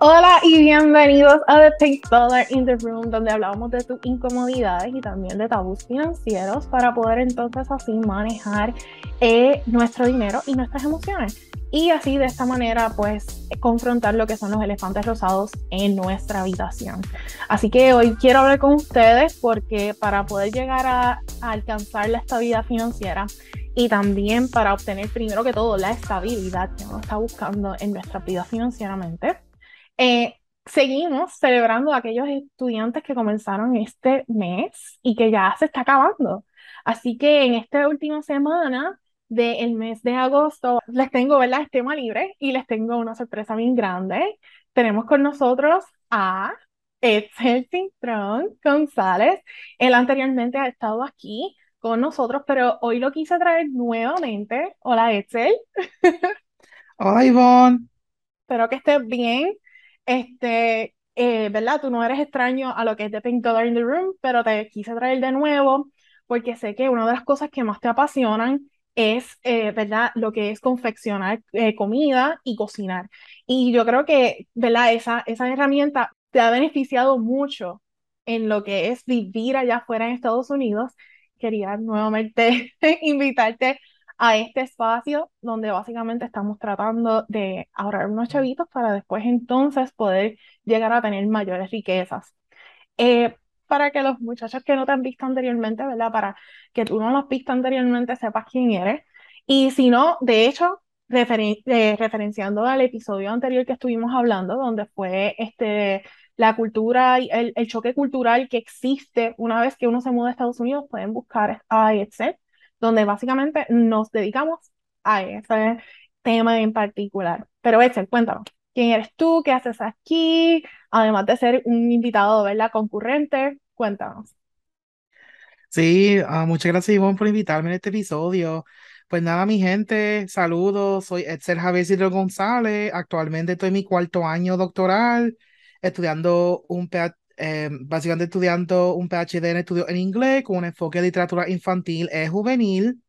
Hola y bienvenidos a The Pink Dollar in the Room, donde hablamos de tus incomodidades y también de tabús financieros para poder entonces así manejar eh, nuestro dinero y nuestras emociones. Y así de esta manera pues confrontar lo que son los elefantes rosados en nuestra habitación. Así que hoy quiero hablar con ustedes porque para poder llegar a, alcanzar la estabilidad financiera y también para obtener primero que todo la estabilidad que uno está buscando en nuestra vida financieramente, eh, seguimos celebrando a aquellos estudiantes que comenzaron este mes y que ya se está acabando. Así que en esta última semana del mes de agosto les tengo, ¿verdad? Este tema libre y les tengo una sorpresa bien grande. Tenemos con nosotros a Edsel Cintrón González. Él anteriormente ha estado aquí con nosotros, pero hoy lo quise traer nuevamente. Hola, Edsel. Hola, Ivonne. Espero que estés bien. Este, eh, ¿verdad? Tú no eres extraño a lo que es The Pink Dollar in the Room, pero te quise traer de nuevo porque sé que una de las cosas que más te apasionan es, eh, ¿verdad? Lo que es confeccionar eh, comida y cocinar. Y yo creo que, ¿verdad? Esa, esa herramienta te ha beneficiado mucho en lo que es vivir allá afuera en Estados Unidos. Quería nuevamente invitarte a este espacio donde básicamente estamos tratando de ahorrar unos chavitos para después entonces poder llegar a tener mayores riquezas. Eh, para que los muchachos que no te han visto anteriormente, ¿verdad? Para que tú no los has visto anteriormente sepas quién eres. Y si no, de hecho, eh, referenciando al episodio anterior que estuvimos hablando, donde fue este, la cultura, y el, choque cultural que existe una vez que uno se muda a Estados Unidos, pueden buscar a Excel, donde básicamente nos dedicamos a ese tema en particular. Pero Excel, cuéntanos, ¿quién eres tú? ¿Qué haces aquí? además de ser un invitado, ¿verdad? Concurrente, cuéntanos. Sí, ah, muchas gracias Ivonne por invitarme en este episodio. Pues nada, mi gente, saludos, soy Edser Javier Silvio González, actualmente estoy en mi cuarto año doctoral, estudiando un eh, básicamente estudiando un PhD en estudios en inglés con un enfoque de literatura infantil y juvenil.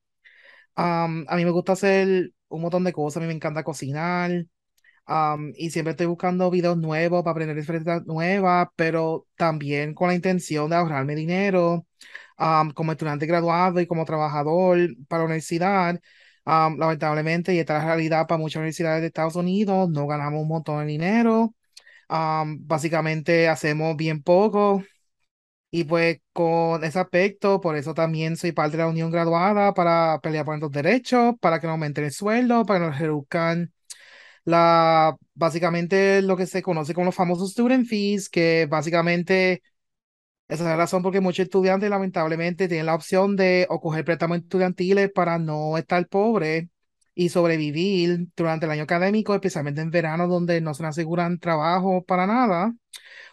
a mí me gusta hacer un montón de cosas, a mí me encanta cocinar, y siempre estoy buscando videos nuevos para aprender diferentes nuevas, pero también con la intención de ahorrarme dinero como estudiante graduado y como trabajador para la universidad. lamentablemente, y esta es la realidad para muchas universidades de Estados Unidos, no ganamos un montón de dinero. Básicamente hacemos bien poco. Y pues con ese aspecto, por eso también soy parte de la Unión Graduada para pelear por nuestros derechos, para que nos aumenten el sueldo, para que nos reduzcan la, básicamente lo que se conoce como los famosos student fees, que básicamente esa es la razón porque muchos estudiantes lamentablemente tienen la opción de o coger préstamos estudiantiles para no estar pobres y sobrevivir durante el año académico, especialmente en verano donde no se aseguran trabajo para nada,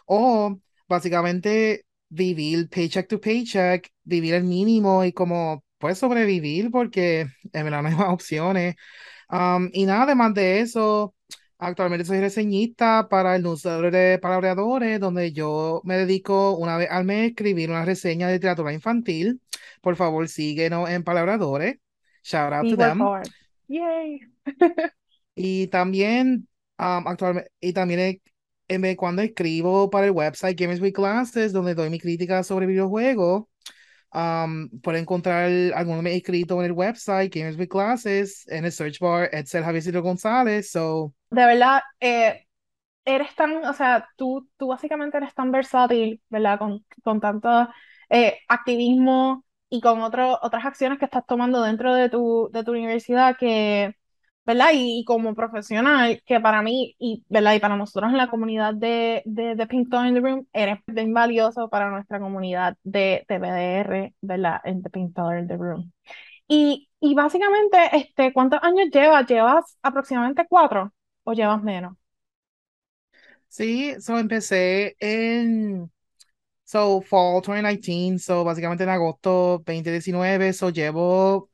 o básicamente vivir paycheck to paycheck, vivir el mínimo y como pues sobrevivir porque en verano hay más opciones y nada, además de eso, actualmente soy reseñista para el newsletter de Palabreadores, donde yo me dedico una vez al mes a escribir una reseña de literatura infantil. Por favor, síguenos en Palabreadores. Shout out to them. Yay. y también, actualmente, y también en cuando escribo para el website Games with Classes, donde doy mi crítica sobre videojuegos. Um, pueden encontrar algún escrito en el website, Games with Classes, en el search bar, Edsel Javier González. So. De verdad, eh, eres tan, o sea, tú, tú básicamente eres tan versátil, ¿verdad? Con, con tanto eh, activismo y con otro, otras acciones que estás tomando dentro de tu, de tu universidad que ¿verdad? Y, como profesional, que para mí, y, ¿verdad? Y para nosotros en la comunidad de, de, de Pink in the Room, eres bien valioso para nuestra comunidad de, TBDR, ¿verdad? En The Pink in the Room. Y, y básicamente, este, ¿cuántos años llevas? ¿Llevas aproximadamente cuatro o llevas menos? Sí, so empecé en so fall 2019, so básicamente en agosto 2019, so llevo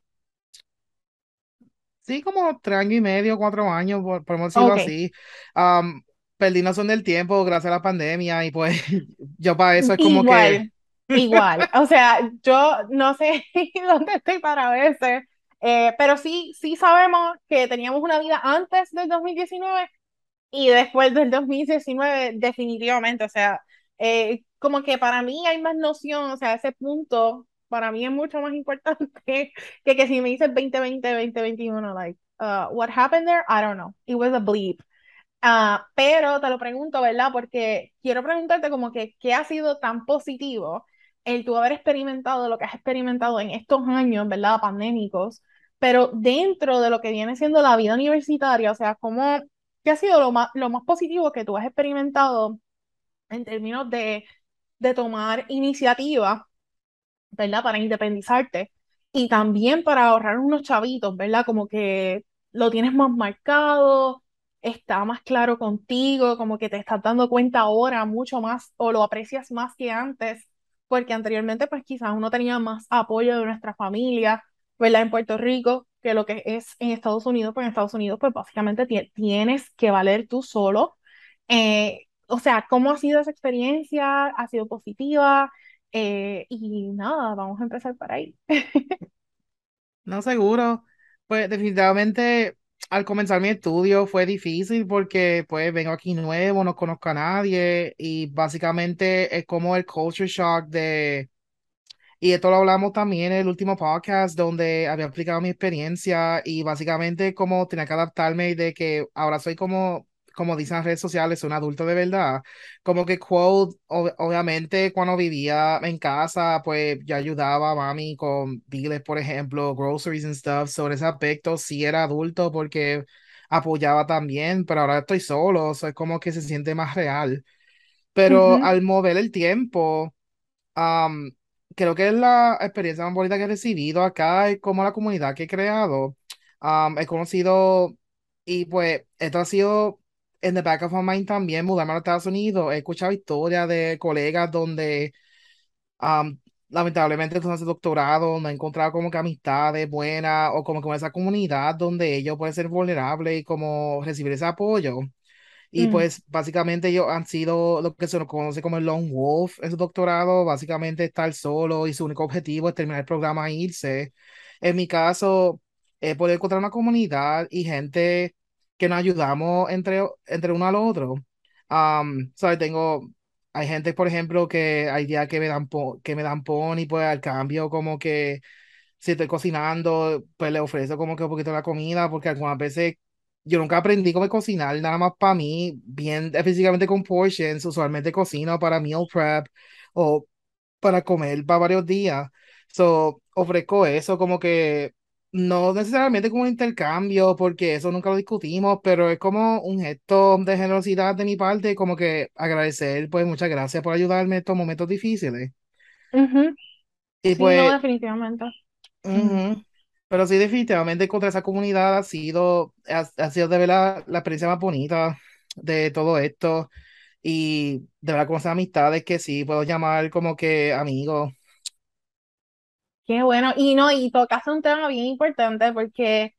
Sí, como tres años y medio, cuatro años, podemos decirlo así. perdí noción del tiempo gracias a la pandemia y pues yo para eso es como igual, que... Igual, o sea, yo no sé dónde estoy para veces, eh, pero sí, sí sabemos que teníamos una vida antes del 2019 Y después del 2019, definitivamente, o sea, eh, como que para mí hay más noción, o sea, ese punto para mí es mucho más importante que, que si me dices 2020, 2021, like, uh, what happened there? I don't know. It was a bleep. Uh, pero te lo pregunto, ¿verdad? Porque quiero preguntarte como que, ¿qué ha sido tan positivo el tú haber experimentado lo que has experimentado en estos años, ¿verdad? Pandémicos, pero dentro de lo que viene siendo la vida universitaria, o sea, ¿cómo, ¿qué ha sido lo más, lo más positivo que tú has experimentado en términos de, de tomar iniciativa, ¿verdad? Para independizarte y también para ahorrar unos chavitos, ¿verdad? Como que lo tienes más marcado, está más claro contigo, como que te estás dando cuenta ahora mucho más o lo aprecias más que antes, porque anteriormente pues quizás uno tenía más apoyo de nuestra familia, ¿verdad? En Puerto Rico, que lo que es en Estados Unidos, pues en Estados Unidos pues básicamente tienes que valer tú solo. Eh, o sea, ¿cómo ha sido esa experiencia? ¿Ha sido positiva? Eh, y nada, vamos a empezar por ahí. No seguro. Pues definitivamente al comenzar mi estudio fue difícil porque pues vengo aquí nuevo, no conozco a nadie y básicamente es como el culture shock de y esto lo hablamos también en el último podcast donde había explicado mi experiencia y básicamente como tenía que adaptarme de que ahora soy como, como dicen las redes sociales, un adulto de verdad. Como que quote, obviamente cuando vivía en casa, pues yo ayudaba a mami con biles, por ejemplo, groceries and stuff. Sobre ese aspecto sí era adulto porque apoyaba también, pero ahora estoy solo, o es como que se siente más real. Pero al mover el tiempo, um, creo que es la experiencia más bonita que he recibido acá, es como la comunidad que he creado. Um, he conocido y pues esto ha sido en the back of my mind también, mudarme a los Estados Unidos. He escuchado historias de colegas donde um, lamentablemente entonces hace doctorado, no he encontrado como que amistades buenas o como que esa comunidad donde ellos pueden ser vulnerables y como recibir ese apoyo. Y Mm. pues básicamente ellos han sido lo que se conoce como el Lone Wolf en su doctorado, básicamente estar solo y su único objetivo es terminar el programa e irse. En mi caso, he podido encontrar una comunidad y gente que nos ayudamos entre, entre uno al otro. Um, ¿sabes? Tengo, hay gente, por ejemplo, que hay días que me dan, po- que me dan pon y pues al cambio como que si estoy cocinando, pues le ofrezco como que un poquito de la comida porque algunas veces yo nunca aprendí cómo cocinar, nada más para mí, bien específicamente con portions, usualmente cocino para meal prep o para comer para varios días. So, ofrezco eso como que no necesariamente como un intercambio, porque eso nunca lo discutimos, pero es como un gesto de generosidad de mi parte, como que agradecer, pues muchas gracias por ayudarme en estos momentos difíciles. Y Sí, no, pues, definitivamente. Pero sí, definitivamente contra esa comunidad ha sido, ha, ha sido de verdad la experiencia más bonita de todo esto. Y de verdad, con esas amistades que sí puedo llamar como que amigos. Qué bueno. Y no, y tocaste un tema bien importante porque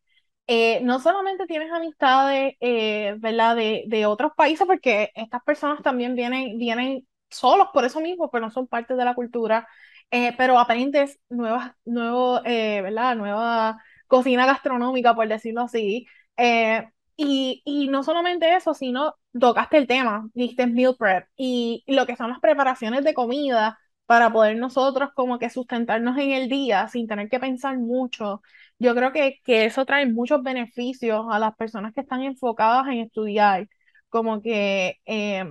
eh, no solamente tienes amistades, eh, ¿verdad? De, de otros países, porque estas personas también vienen, vienen solos por eso mismo, pero no son parte de la cultura, eh, pero aprendes nuevas, nuevo, eh, ¿verdad? Nueva cocina gastronómica, por decirlo así. Eh, y, y no solamente eso, sino tocaste el tema, dijiste meal prep y lo que son las preparaciones de comida para poder nosotros como que sustentarnos en el día sin tener que pensar mucho. Yo creo que, que eso trae muchos beneficios a las personas que están enfocadas en estudiar, como que, eh,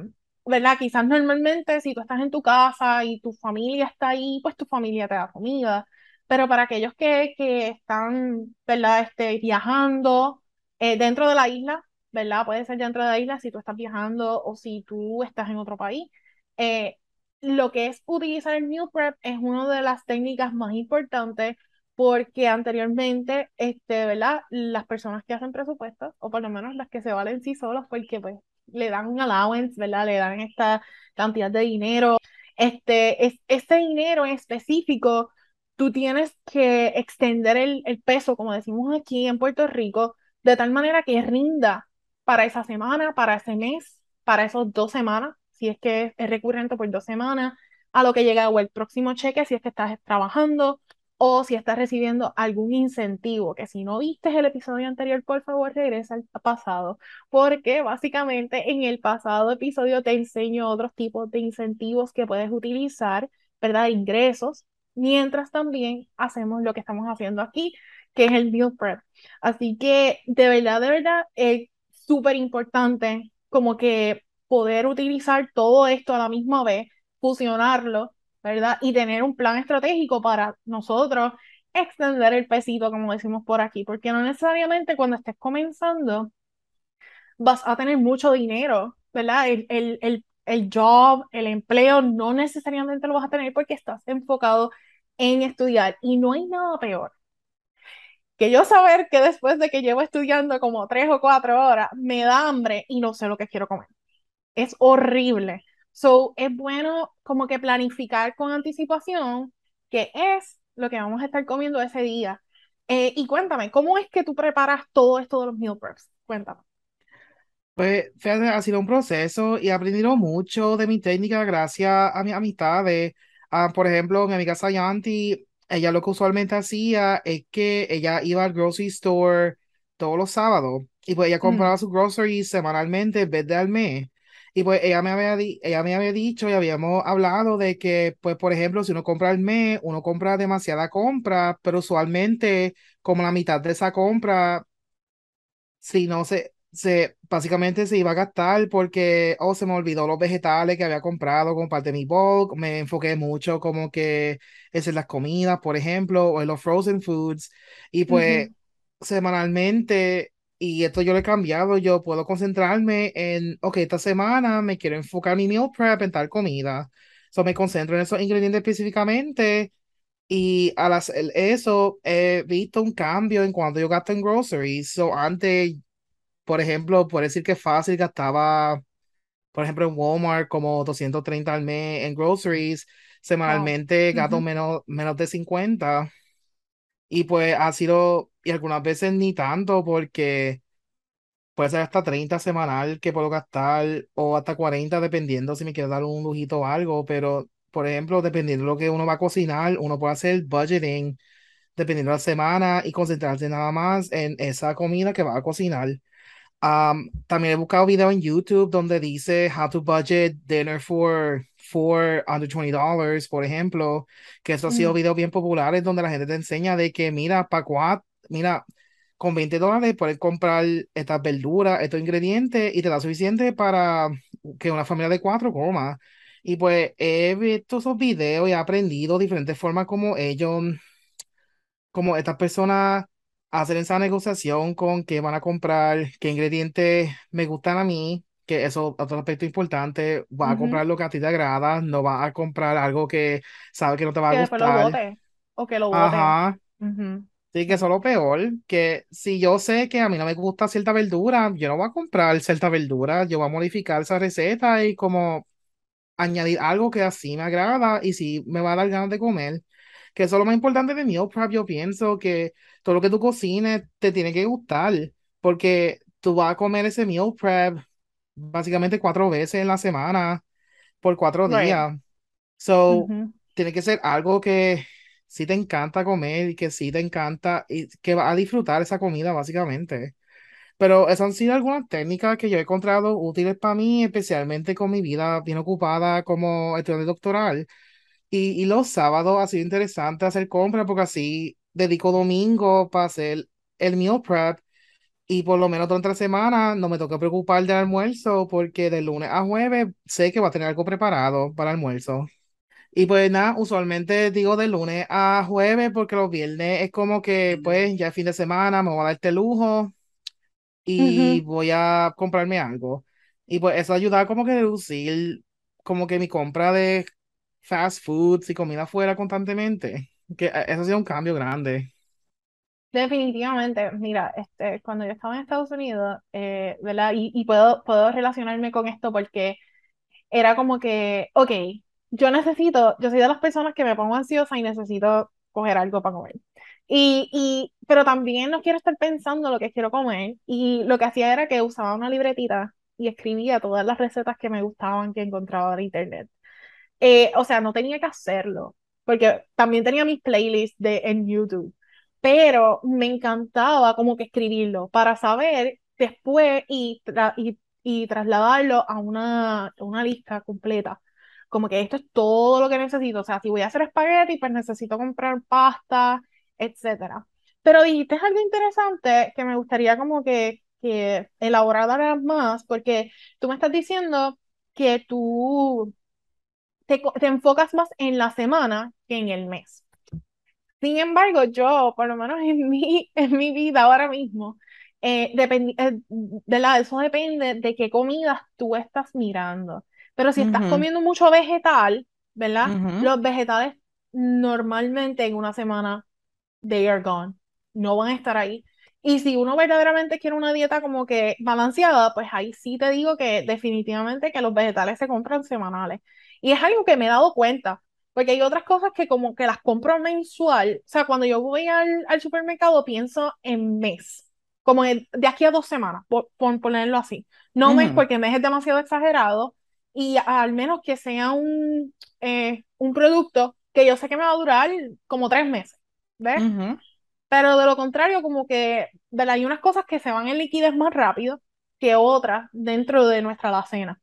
¿verdad? Quizás normalmente si tú estás en tu casa y tu familia está ahí, pues tu familia te da comida, pero para aquellos que, que están, ¿verdad? Este, viajando eh, dentro de la isla, ¿verdad? Puede ser dentro de la isla si tú estás viajando o si tú estás en otro país. Eh, lo que es utilizar el meal prep es una de las técnicas más importantes porque anteriormente, este, ¿verdad? Las personas que hacen presupuestos, o por lo menos las que se valen sí solas, porque pues le dan un allowance, ¿verdad? Le dan esta cantidad de dinero. Este, es, este dinero en específico, tú tienes que extender el, el peso, como decimos aquí en Puerto Rico, de tal manera que rinda para esa semana, para ese mes, para esos dos semanas si es que es recurrente por dos semanas, a lo que llega o el próximo cheque, si es que estás trabajando. o si estás recibiendo algún incentivo, que si no viste el episodio anterior, por favor regresa al pasado, porque básicamente en el pasado episodio te enseño otros tipos de incentivos que puedes utilizar, ¿verdad? Ingresos, mientras también hacemos lo que estamos haciendo aquí, que es el meal prep. Así que de verdad, de verdad, es súper importante como que poder utilizar todo esto a la misma vez, fusionarlo ¿verdad? Y tener un plan estratégico para nosotros extender el pesito, como decimos por aquí, porque no necesariamente cuando estés comenzando vas a tener mucho dinero, ¿verdad? El, el, el, el job, el empleo, no necesariamente lo vas a tener porque estás enfocado en estudiar y no hay nada peor que yo saber que después de que llevo estudiando como tres o cuatro horas, me da hambre y no sé lo que quiero comer. Es horrible. So, es bueno como que planificar con anticipación qué es lo que vamos a estar comiendo ese día. Eh, y cuéntame, ¿cómo es que tú preparas todo esto de los meal preps? Cuéntame. Pues fíjate, ha sido un proceso y he aprendido mucho de mi técnica gracias a mis amistades. Ah, por ejemplo, mi amiga Sayanti, ella lo que usualmente hacía es que ella iba al grocery store todos los sábados y pues ella compraba sus groceries semanalmente en vez de al mes. Y pues ella me había, ella me había dicho y habíamos hablado de que, pues, por ejemplo, si uno compra el mes, uno compra demasiada compra, pero usualmente como la mitad de esa compra, si no se, se, básicamente se iba a gastar porque, oh, se me olvidó los vegetales que había comprado como parte de mi bulk, me enfoqué mucho como que es en las comidas, por ejemplo, o en los frozen foods, y pues semanalmente y esto yo lo he cambiado, yo puedo concentrarme en, ok, esta semana me quiero enfocar mi meal prep en tal comida. So me concentro en esos ingredientes específicamente y al hacer eso he visto un cambio en cuanto yo gasto en groceries. So antes, por ejemplo, puedo decir que fácil gastaba, por ejemplo, en Walmart como 230 al mes en groceries. Semanalmente gasto menos, menos de 50. Y pues ha sido, y algunas veces ni tanto, porque puede ser hasta 30 semanal que puedo gastar, o hasta 40, dependiendo si me quiero dar un lujito o algo. Pero, por ejemplo, dependiendo de lo que uno va a cocinar, uno puede hacer budgeting dependiendo de la semana y concentrarse nada más en esa comida que va a cocinar. También he buscado videos en YouTube donde dice how to budget dinner for for under $20, por ejemplo, que eso ha sido mm. videos bien populares donde la gente te enseña de que, mira, para cuatro, mira, con 20 dólares puedes comprar estas verduras, estos ingredientes y te da suficiente para que una familia de cuatro coma. Y pues he visto esos videos y he aprendido diferentes formas como ellos, como estas personas hacen esa negociación con qué van a comprar, qué ingredientes me gustan a mí que eso otro aspecto importante, va a comprar lo que a ti te agrada, no va a comprar algo que sabe que no te va a gustar. Que lo bote, o que lo bote. Ajá. Sí, que eso es lo peor, que si yo sé que a mí no me gusta cierta verdura, yo no voy a comprar cierta verdura, yo voy a modificar esa receta y como añadir algo que así me agrada y si me va a dar ganas de comer. Que eso es lo más importante de meal prep, yo pienso que todo lo que tú cocines te tiene que gustar, porque tú vas a comer ese meal prep básicamente cuatro veces en la semana por cuatro días. So, tiene que ser algo que sí te encanta comer y que sí te encanta y que va a disfrutar esa comida, básicamente. Pero esas han sido algunas técnicas que yo he encontrado útiles para mí, especialmente con mi vida bien ocupada como estudiante doctoral. Y, y los sábados ha sido interesante hacer compras porque así dedico domingo para hacer el meal prep y por lo menos durante la semana no me toca preocupar del almuerzo porque de lunes a jueves sé que va a tener algo preparado para el almuerzo. Y pues nada, usualmente digo de lunes a jueves porque los viernes es como que pues ya es fin de semana, me voy a dar este lujo y voy a comprarme algo. Y pues eso ayuda como que a reducir como que mi compra de fast foods y comida fuera constantemente. Que eh, eso ha sido un cambio grande. Definitivamente, mira, este, cuando yo estaba en Estados Unidos, eh, ¿verdad? Y, y, puedo, puedo relacionarme con esto porque era como que, ok, yo necesito, yo soy de las personas que me pongo ansiosa y necesito coger algo para comer. Y, y, pero también no quiero estar pensando lo que quiero comer. Y lo que hacía era que usaba una libretita y escribía todas las recetas que me gustaban que encontraba en internet. Eh, o sea, no tenía que hacerlo, porque también tenía mis playlists en YouTube, pero me encantaba como que escribirlo para saber después y, y, y, trasladarlo a una, una lista completa. Como que esto es todo lo que necesito. O sea, si voy a hacer espagueti, pues necesito comprar pasta, etcétera. Pero dijiste algo interesante que me gustaría como que, que elaborar más, porque tú me estás diciendo que tú te, te, enfocas más en la semana que en el mes. Sin embargo, yo, por lo menos en mi, en mi vida ahora mismo, eh, eh, de la, eso depende de qué comidas tú estás mirando. Pero si estás comiendo mucho vegetal, ¿verdad? Los vegetales normalmente en una semana, they are gone. No van a estar ahí. Y si uno verdaderamente quiere una dieta como que balanceada, pues ahí sí te digo que definitivamente que los vegetales se compran semanales. Y es algo que me he dado cuenta, porque hay otras cosas que como que las compro mensual. O sea, cuando yo voy al, al supermercado pienso en mes, como de aquí a dos semanas, por, ponerlo así. No mes porque mes es demasiado exagerado y al menos que sea un, eh, un producto que yo sé que me va a durar como tres meses, ¿ves? Pero de lo contrario, como que hay unas cosas que se van en liquidez más rápido que otras dentro de nuestra alacena.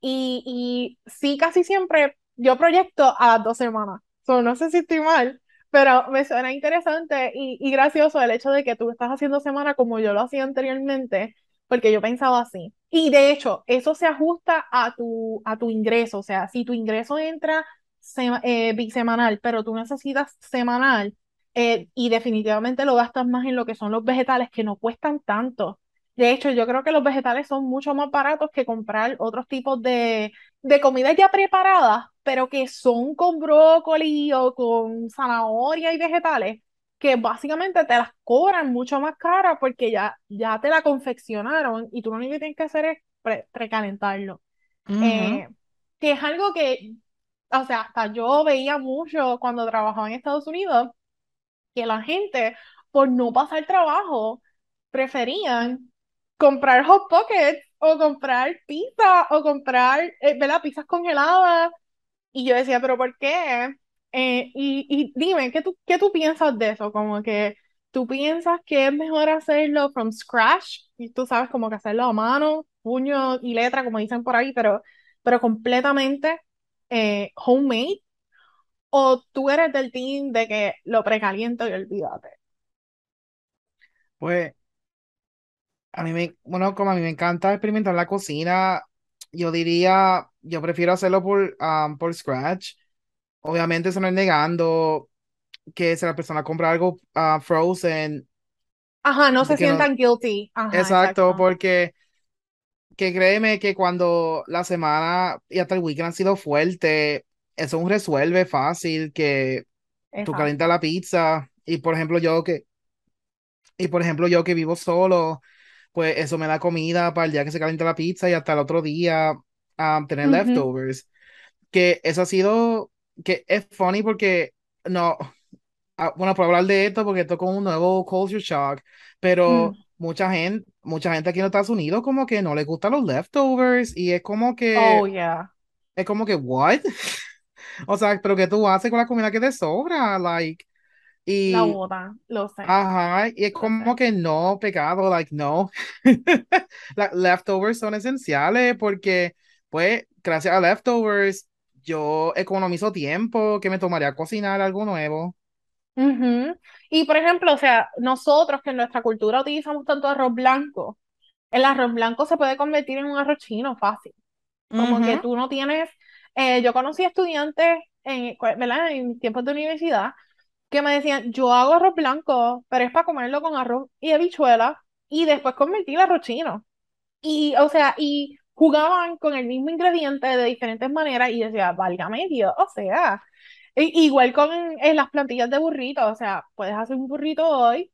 Y, y sí, casi siempre yo proyecto a dos semanas. no sé si estoy mal, pero me suena interesante y, y gracioso el hecho de que tú estás haciendo semana como yo lo hacía anteriormente, porque yo pensaba así. Y de hecho, eso se ajusta a tu, a tu ingreso. O sea, si tu ingreso entra eh, bisemanal, pero tú necesitas semanal, eh, y definitivamente lo gastas más en lo que son los vegetales, que no cuestan tanto. De hecho, yo creo que los vegetales son mucho más baratos que comprar otros tipos de, de comidas ya preparadas, pero que son con brócoli o con zanahoria y vegetales que básicamente te las cobran mucho más cara porque ya, ya te la confeccionaron y tú lo único que tienes que hacer es precalentarlo. Eh, que es algo que, o sea, hasta yo veía mucho cuando trabajaba en Estados Unidos, que la gente, por no pasar trabajo, preferían comprar hot pockets o comprar pizza o comprar, eh, ¿verdad? Pizzas congeladas. Y yo decía, ¿pero por qué? Eh, y, y, dime, ¿qué tú, ¿qué tú piensas de eso? Como que tú piensas que es mejor hacerlo from scratch y tú sabes como que hacerlo a mano, puño y letra, como dicen por ahí, pero, pero completamente eh, homemade. ¿O tú eres del team de que lo precaliento y olvídate? Pues a mí me, bueno, como a mí me encanta experimentar la cocina, yo diría, yo prefiero hacerlo por, um, por scratch obviamente se no es negando que si la persona compra algo uh, frozen. Ajá, no se sientan guilty. exacto, porque que créeme que cuando la semana y hasta el weekend han sido fuerte, eso un resuelve fácil que tú calientas la pizza y por ejemplo yo que y por ejemplo yo que vivo solo, pues eso me da comida para el día que se calienta la pizza y hasta el otro día um, tener leftovers. Que eso ha sido que es funny porque no, ah, bueno, por hablar de esto, porque esto es como un nuevo culture shock, pero mm. mucha gente, mucha gente aquí en Estados Unidos como que no le gustan los leftovers y es como que, oh, yeah. es como que, what? o sea, pero ¿qué tú haces con la comida que te sobra? Like, y, la boda, lo sé. Ajá, y es como que no, pecado, like, no. Las leftovers son esenciales porque, pues, gracias a leftovers, yo economizo tiempo que me tomaría cocinar algo nuevo. Y por ejemplo, o sea, nosotros que en nuestra cultura utilizamos tanto arroz blanco, el arroz blanco se puede convertir en un arroz chino fácil. Como que tú no tienes, eh, yo conocí estudiantes en, ¿verdad? en tiempos de universidad que me decían, yo hago arroz blanco, pero es para comerlo con arroz y habichuela y después convertir el arroz chino. Y, o sea, y jugaban con el mismo ingrediente de diferentes maneras y decía, válgame Dios, o sea, igual con en las plantillas de burrito, o sea, puedes hacer un burrito hoy,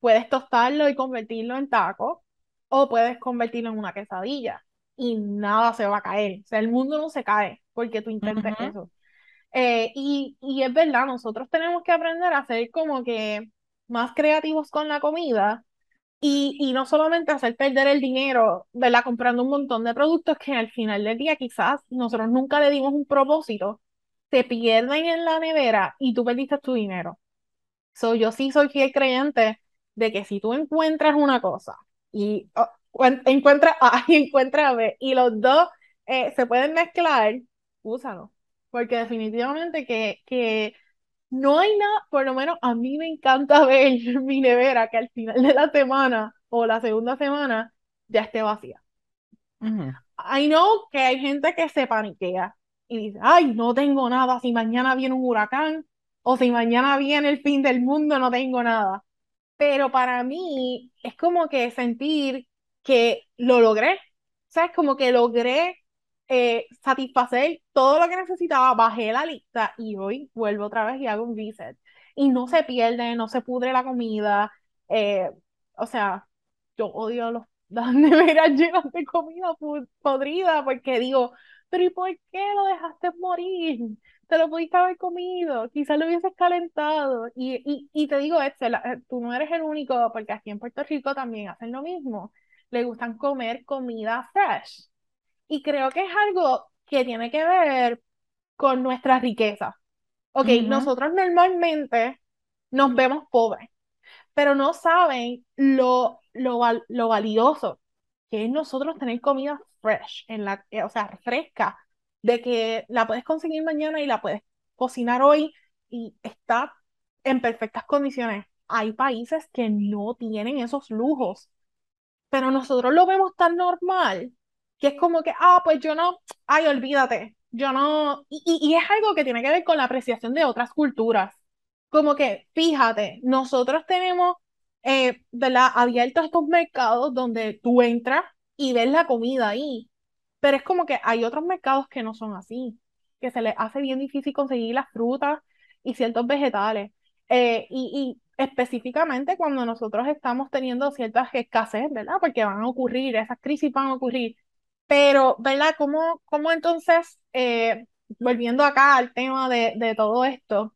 puedes tostarlo y convertirlo en taco, o puedes convertirlo en una quesadilla y nada se va a caer, o sea, el mundo no se cae porque tú intentes eso. Eh, y, y es verdad, nosotros tenemos que aprender a ser como que más creativos con la comida y, y, no solamente hacer perder el dinero, ¿verdad? Comprando un montón de productos que al final del día quizás nosotros nunca le dimos un propósito se pierden en la nevera y tú perdiste tu dinero. So, yo sí soy fiel creyente de que si tú encuentras una cosa y oh, encuentras A y encuentras B y los dos eh, se pueden mezclar, úsalo. Porque definitivamente que, que no hay nada, por lo menos a mí me encanta ver mi nevera que al final de la semana o la segunda semana ya esté vacía. I know que hay gente que se paniquea y dice, ay, no tengo nada, si mañana viene un huracán o si mañana viene el fin del mundo, no tengo nada. Pero para mí es como que sentir que lo logré, ¿sabes? Como que logré eh, satisfacer todo lo que necesitaba, bajé la lista y hoy vuelvo otra vez y hago un reset. Y no se pierde, no se pudre la comida. Eh, o sea, yo odio los, las neveras llenas de comida podrida porque digo, pero ¿y por qué lo dejaste morir? Te lo pudiste haber comido, quizás lo hubieses calentado. Y, y, y te digo, Excel, eh, tú no eres el único, porque aquí en Puerto Rico también hacen lo mismo. Le gustan comer comida fresh. Y creo que es algo que tiene que ver con nuestra riqueza. Ok, nosotros normalmente nos vemos pobres, pero no saben lo, lo, lo valioso que es nosotros tener comida fresh, en la, eh, o sea, fresca, de que la puedes conseguir mañana y la puedes cocinar hoy y está en perfectas condiciones. Hay países que no tienen esos lujos, pero nosotros lo vemos tan normal que es como que, ah, pues yo no, ay, olvídate, yo no, y, y, es algo que tiene que ver con la apreciación de otras culturas. Como que, fíjate, nosotros tenemos, eh, ¿verdad? Abiertos estos mercados donde tú entras y ves la comida ahí, pero es como que hay otros mercados que no son así, que se les hace bien difícil conseguir las frutas y ciertos vegetales. Eh, y, y específicamente cuando nosotros estamos teniendo ciertas escasez, ¿verdad? Porque van a ocurrir, esas crisis van a ocurrir pero, ¿verdad? ¿Cómo, cómo entonces, eh, volviendo acá al tema de, de todo esto,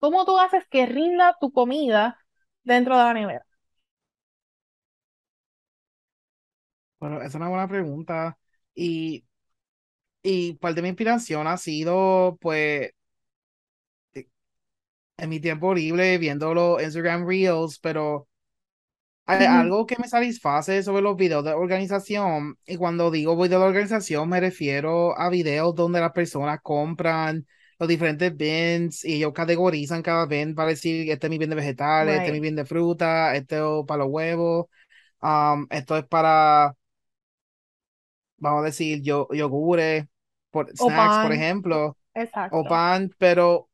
¿cómo tú haces que rinda tu comida dentro de la nevera? Bueno, es una buena pregunta. Y, y parte de mi inspiración ha sido, pues, eh, en mi tiempo libre viendo los Instagram Reels, pero hay algo que me satisface sobre los videos de organización, y cuando digo video de organización me refiero a videos donde las personas compran los diferentes bins y ellos categorizan cada bin para decir, este es mi bin de vegetales, este es mi bin de fruta, este es para los huevos, um, esto es para, vamos a decir, yo, yogures, por, snacks, por ejemplo, o pan, pero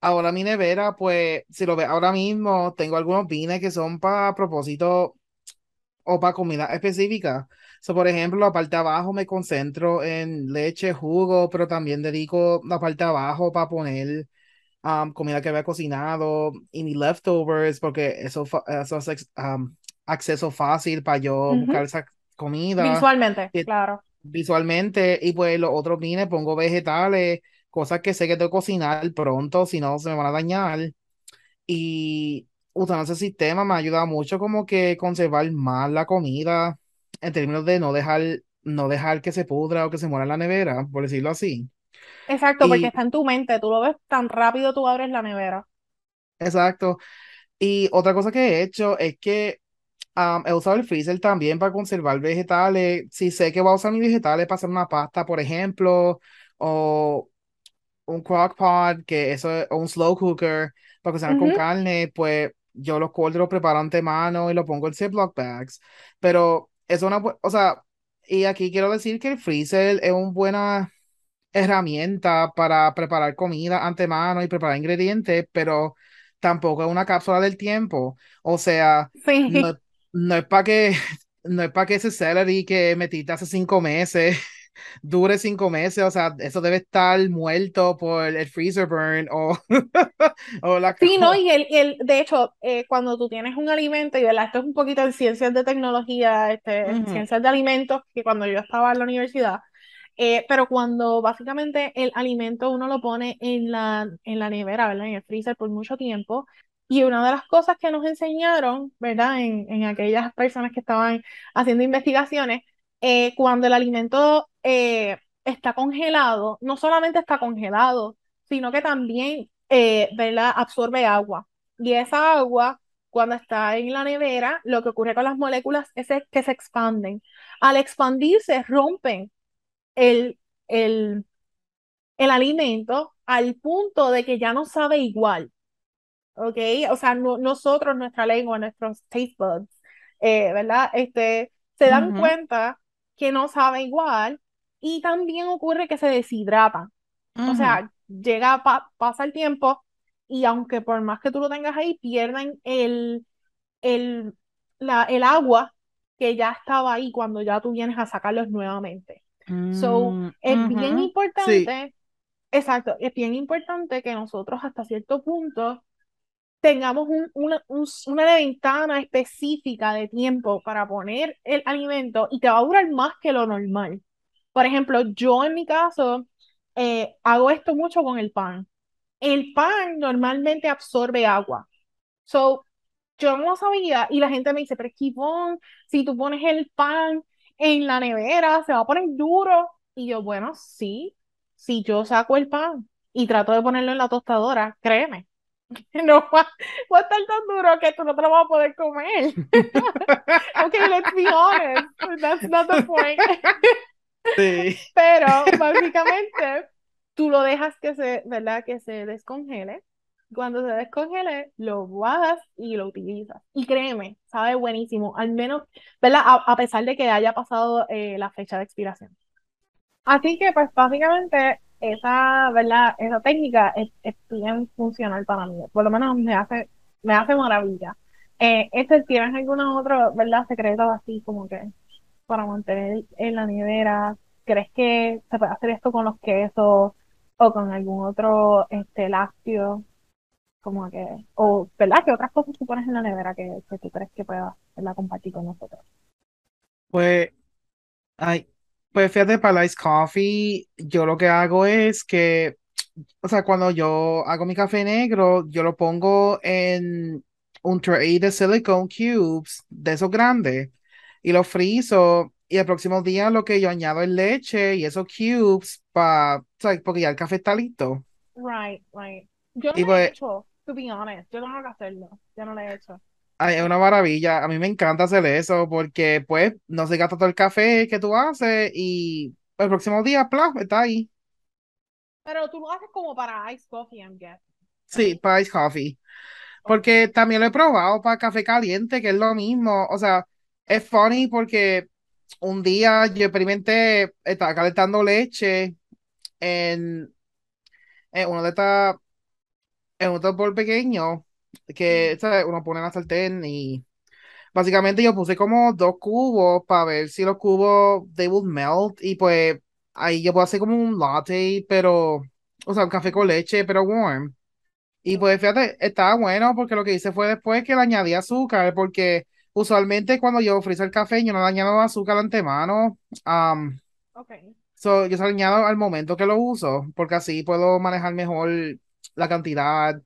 Ahora mi nevera, pues, si lo ves ahora mismo, tengo algunos vines que son para propósito o para comida específica. So, por ejemplo, la parte de abajo me concentro en leche, jugo, pero también dedico la parte de abajo para poner um, comida que había cocinado y mis leftovers, porque eso, eso es um, acceso fácil para yo buscar esa comida. Visualmente, claro. Visualmente, y pues los otros vines pongo vegetales cosas que sé que tengo que cocinar pronto, si no se me van a dañar. Y usando ese sistema me ha ayudado mucho como que conservar más la comida en términos de no dejar, no dejar que se pudra o que se muera en la nevera, por decirlo así. Exacto, porque está en tu mente, tú lo ves tan rápido, tú abres la nevera. Exacto. Y otra cosa que he hecho es que he usado el freezer también para conservar vegetales. Si sé que voy a usar mis vegetales para hacer una pasta, por ejemplo, o un crock pot, que eso es un slow cooker para cocinar con carne, pues yo los corto, los preparo antemano y lo pongo en Ziploc bags. Pero es una, o sea, y aquí quiero decir que el freezer es una buena herramienta para preparar comida antemano y preparar ingredientes, pero tampoco es una cápsula del tiempo. O sea, no, no, es para que no es para que ese celery que metiste hace cinco meses dure cinco meses, o sea, eso debe estar muerto por el freezer burn o, o la... Sí, no, y el, el de hecho, eh, cuando tú tienes un alimento, y ¿verdad? esto es un poquito en ciencias de tecnología, este, ciencias de alimentos, que cuando yo estaba en la universidad, eh, pero cuando básicamente el alimento uno lo pone en la, en la nevera, ¿verdad? En el freezer por mucho tiempo, y una de las cosas que nos enseñaron, ¿verdad? En, en aquellas personas que estaban haciendo investigaciones, eh, cuando el alimento eh, está congelado, no solamente está congelado, sino que también, eh, ¿verdad? Absorbe agua. Y esa agua, cuando está en la nevera, lo que ocurre con las moléculas es que se expanden. Al expandirse, rompen el, el, el alimento al punto de que ya no sabe igual. ¿Ok? O sea, nosotros, nuestra lengua, nuestros taste buds, eh, ¿verdad? Este, se dan cuenta que no sabe igual y también ocurre que se deshidrata. O sea, llega, pasa el tiempo y aunque por más que tú lo tengas ahí, pierden el, el, la, el agua que ya estaba ahí cuando ya tú vienes a sacarlos nuevamente. so, Mm, es bien. Sí, importante, exacto, es bien importante que nosotros hasta cierto punto tengamos un- una, un- una ventana específica de tiempo para poner el alimento y te va a durar más que lo normal. Por ejemplo, yo en mi caso eh, hago esto mucho con el pan. El pan normalmente absorbe agua. So, yo no lo sabía y la gente me dice, pero Kivon, si tú pones el pan en la nevera, se va a poner duro. Y yo, bueno, sí, si yo saco el pan y trato de ponerlo en la tostadora, créeme, no va, va a estar tan duro que tú no te lo vas a poder comer. Ok, let's be honest, that's not the point. sí. Pero básicamente tú lo dejas que se, ¿verdad? Que se descongele. Cuando se descongele, lo guardas y lo utilizas. Y créeme, sabe buenísimo, al menos, ¿verdad? A, a pesar de que haya pasado eh, la fecha de expiración. Así que, pues, básicamente, esa, ¿verdad? Esa técnica es, es bien funcional para mí. Por lo menos me hace, me hace maravilla. Eh, este, ¿tienes algunos otros, ¿verdad? Secretos así como que para mantener en la nevera? ¿Crees que se puede hacer esto con los quesos o con algún otro este, lácteo? Como que, o, ¿verdad? ¿Qué otras cosas tú pones en la nevera que, que tú crees que puedas, ¿verdad? compartir con nosotros? Pues, ay, pues fíjate, para la Ice Coffee, yo lo que hago es que, o sea, cuando yo hago mi café negro, yo lo pongo en un tray de silicone cubes, de esos grandes, y lo frizo, y el próximo día lo que yo añado es leche y esos cubes, para, porque ya el café está listo. Right, right. Yo no Y lo he pues, hecho, to be honest. Yo tengo que hacerlo. Yo no lo he hecho. Es una maravilla, a mí me encanta hacer eso, porque pues no se gasta todo el café que tú haces, y el próximo día, plaf, está ahí. Pero tú lo haces como para ice coffee, I'm guessing, Sí, para Ice Coffee. Porque también lo he probado para café caliente, que es lo mismo. O sea, es funny porque un día yo experimenté, estaba calentando leche en, en uno de estas, en un bol pequeño que ¿sabes? uno pone en la sartén y básicamente yo puse como dos cubos para ver si los cubos they would melt y pues ahí yo puedo hacer como un latte, pero, o sea, un café con leche, pero warm. Y pues fíjate, estaba bueno porque lo que hice fue después que le añadí azúcar, porque usualmente cuando yo frizo el café yo no le añado azúcar de antemano. am, okay. so, yo se lo añado al momento que lo uso, porque así puedo manejar mejor la cantidad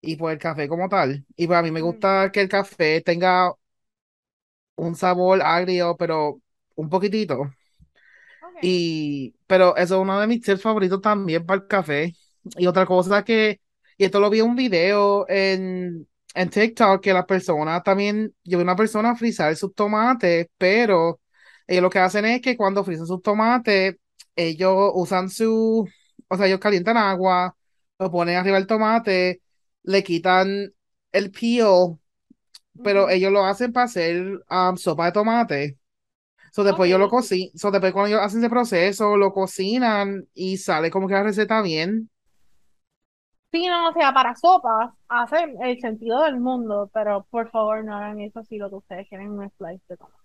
y pues el café como tal. Y pues a mí me Mm, gusta que el café tenga un sabor agrio, pero un poquitito. okay. Y, pero eso es uno de mis tips favoritos también para el café. Y otra cosa que, y esto lo vi en un video en, en TikTok, que las personas también, yo vi una persona frizar sus tomates, pero ellos lo que hacen es que cuando frizan sus tomates, ellos usan su, o sea, ellos calientan agua, lo ponen arriba del tomate, le quitan el peel, pero ellos lo hacen para hacer um, sopa de tomate. So, después yo lo cocino, so, después cuando ellos hacen ese proceso, lo cocinan y sale como que la receta bien. Sí, no, o sea, para sopas hace el sentido del mundo, pero por favor no hagan eso si lo que ustedes quieren es un slice de tomate.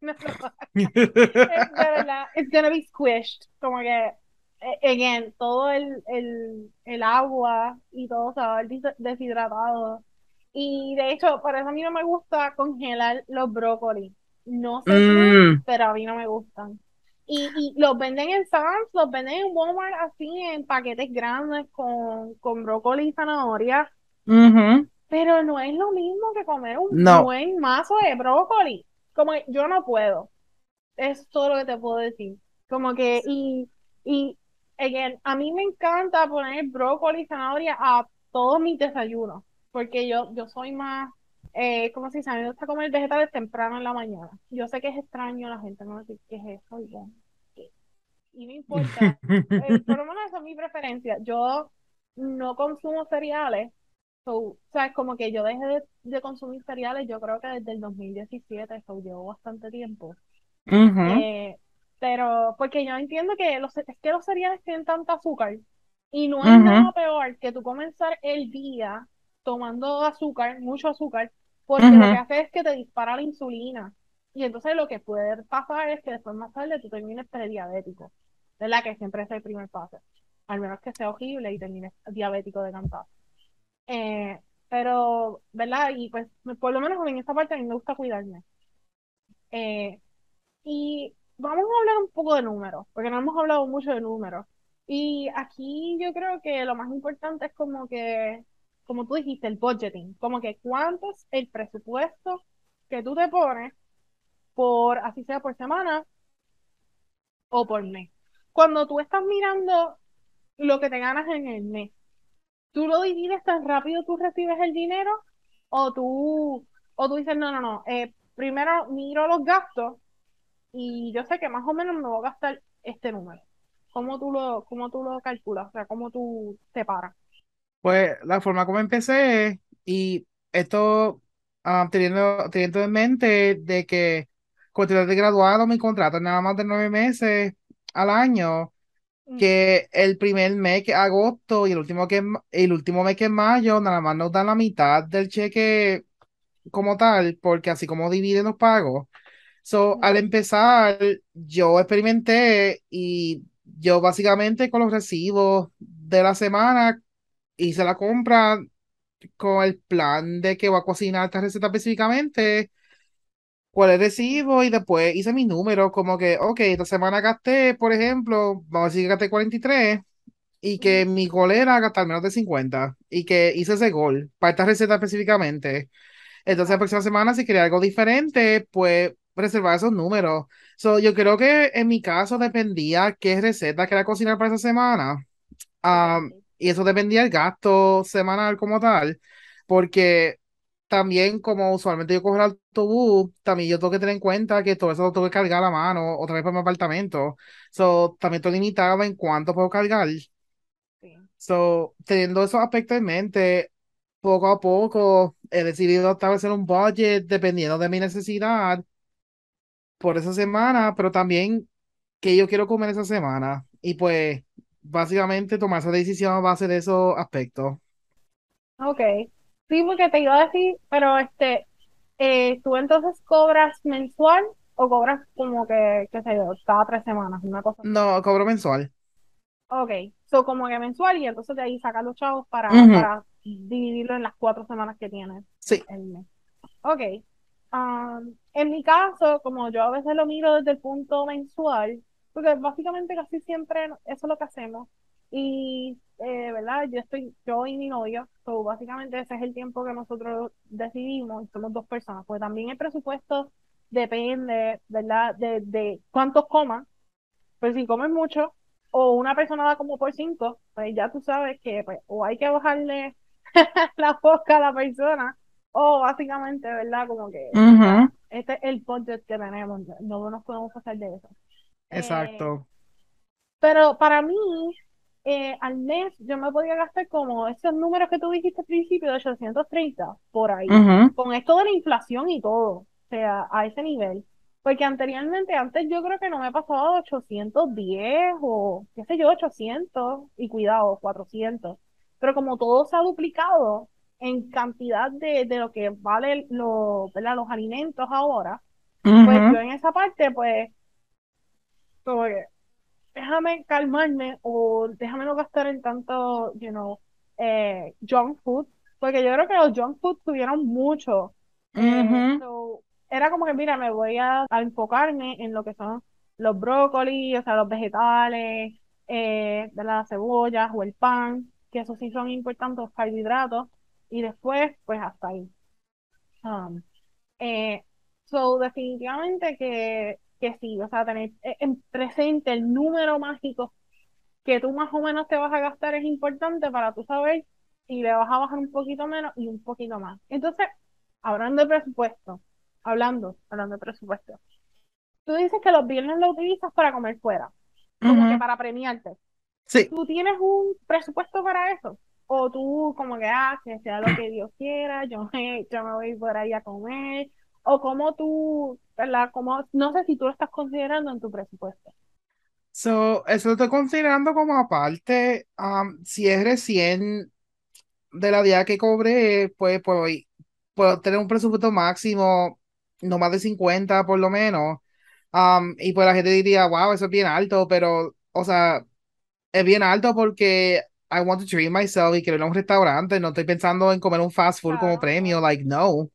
No de verdad, it's gonna be squished. Como que, eh, again, todo el, el, el agua y todo se va a ver deshidratado. Y de hecho, por eso a mí no me gusta congelar los brócolis. No sé Mm, pero a mí no me gustan. Y, y los venden en Sam's, los venden en Walmart así en paquetes grandes con, con brócoli y zanahoria. Pero no es lo mismo que comer un No, buen mazo de brócoli. Como que yo no puedo. Es todo lo que te puedo decir. Como que, y, y again, a mí me encanta poner brócoli y zanahoria a todos mis desayunos, porque yo, yo soy más, eh, ¿cómo se dice? A mí me gusta comer vegetales temprano en la mañana. Yo sé que es extraño, la gente no dice qué es eso, y, yo, y no importa, eh, por lo menos esa es mi preferencia. Yo no consumo cereales, o sea, es como que yo dejé de, de, consumir cereales, yo creo que desde el 2017, eso llevo bastante tiempo. eh, pero porque yo entiendo que los, es que los cereales tienen tanta azúcar y no hay nada peor que tú comenzar el día tomando azúcar, mucho azúcar, porque lo que hace es que te dispara la insulina. Y entonces lo que puede pasar es que después más tarde tú termines prediabético, ¿verdad? Que siempre es el primer paso. Al menos que sea horrible y termines diabético de cantar. Eh, pero, ¿verdad? Y pues por lo menos en esta parte a mí me gusta cuidarme. Eh, y vamos a hablar un poco de números, porque no hemos hablado mucho de números. Y aquí yo creo que lo más importante es como que, como tú dijiste, el budgeting, como que cuánto es el presupuesto que tú te pones por, así sea por semana o por mes. Cuando tú estás mirando lo que te ganas en el mes, ¿tú lo divides tan rápido tú recibes el dinero? O tú, o tú dices, no, no, no, eh, primero miro los gastos y yo sé que más o menos me voy a gastar este número. ¿Cómo tú lo, cómo tú lo calculas? O sea, ¿cómo tú te paras? Pues la forma como empecé y esto ah, teniendo, teniendo en mente de que cuando de graduado mi contrato es nada más de nueve meses al año, mm. que el primer mes que agosto y el último que el último mes que es mayo nada más nos dan la mitad del cheque como tal, porque así como dividen los pagos, So, al empezar, yo experimenté y yo básicamente con los recibos de la semana hice la compra con el plan de que voy a cocinar esta receta específicamente, cuál es el recibo y después hice mis números como que, ok, esta semana gasté, por ejemplo, vamos a decir que gasté 43 y que mi gol era gastar menos de 50 y que hice ese gol para esta receta específicamente. Entonces, la próxima semana, si quería algo diferente, pues reservar esos números. So, yo creo que en mi caso dependía qué receta quería cocinar para esa semana. y eso dependía del gasto semanal como tal, porque también como usualmente yo cojo el autobús, también yo tengo que tener en cuenta que todo eso lo tengo que cargar a la mano otra vez para mi apartamento. So, también estoy limitado en cuánto puedo cargar. So, teniendo esos aspectos en mente, poco a poco he decidido establecer un budget dependiendo de mi necesidad por esa semana, pero también que yo quiero comer esa semana. Y pues, básicamente tomar esa decisión a base de esos aspectos. Ok. Sí, porque te iba a decir, pero este, eh, ¿tú entonces cobras mensual o cobras como que, qué sé yo, cada tres semanas, una cosa? No, cobro mensual. Ok, so como que mensual y entonces de ahí sacar los chavos para, para dividirlo en las cuatro semanas que tienes. Sí. El mes. Ok, en mi caso, como yo a veces lo miro desde el punto mensual, porque básicamente casi siempre eso es lo que hacemos. Y, eh, ¿verdad? Yo estoy, yo y mi novio, so básicamente ese es el tiempo que nosotros decidimos, somos dos personas, pues también el presupuesto depende, ¿verdad? De, de cuántos coman, pues si comen mucho, o una persona da como por cinco, pues ya tú sabes que pues, o hay que bajarle la boca a la persona, o básicamente, ¿verdad? Como que este es el budget que tenemos, no nos podemos pasar de eso. Exacto. Eh, pero para mí, eh, al mes yo me podía gastar como esos números que tú dijiste al principio de 830, por ahí, con esto de la inflación y todo, o sea, a ese nivel. Porque anteriormente, antes yo creo que no me pasaba de 810 o qué sé yo, 800 y cuidado, 400. Pero como todo se ha duplicado, en cantidad de, de lo que vale lo, los alimentos ahora, pues yo en esa parte, pues, como déjame calmarme o déjame no gastar en tanto, you know, eh, junk food, porque yo creo que los junk food tuvieron mucho. Eh, era como que, mira, me voy a, enfocarme en lo que son los brócolis, o sea, los vegetales, eh, de las cebollas o el pan, que eso sí son importantes, los carbohidratos y después, pues hasta ahí. Um, eh, so, definitivamente que, que sí, o sea, tener en presente el número mágico que tú más o menos te vas a gastar es importante para tú saber si le vas a bajar un poquito menos y un poquito más. Entonces, hablando de presupuesto, hablando, hablando de presupuesto, tú dices que los viernes lo utilizas para comer fuera, como que para premiarte. Sí. ¿Tú tienes un presupuesto para eso? O tú como que, ah, que sea lo que Dios quiera, yo me, yo me voy por ahí a comer, o como tú, ¿verdad? Como, no sé si tú lo estás considerando en tu presupuesto. So, eso lo estoy considerando como aparte, si es recién de la día que cobré, pues puedo, puedo tener un presupuesto máximo, no más de 50 por lo menos, y pues la gente diría, wow, eso es bien alto, pero, o sea, es bien alto porque I want to treat myself y quiero ir a un restaurante, no estoy pensando en comer un fast food como premio, like, no.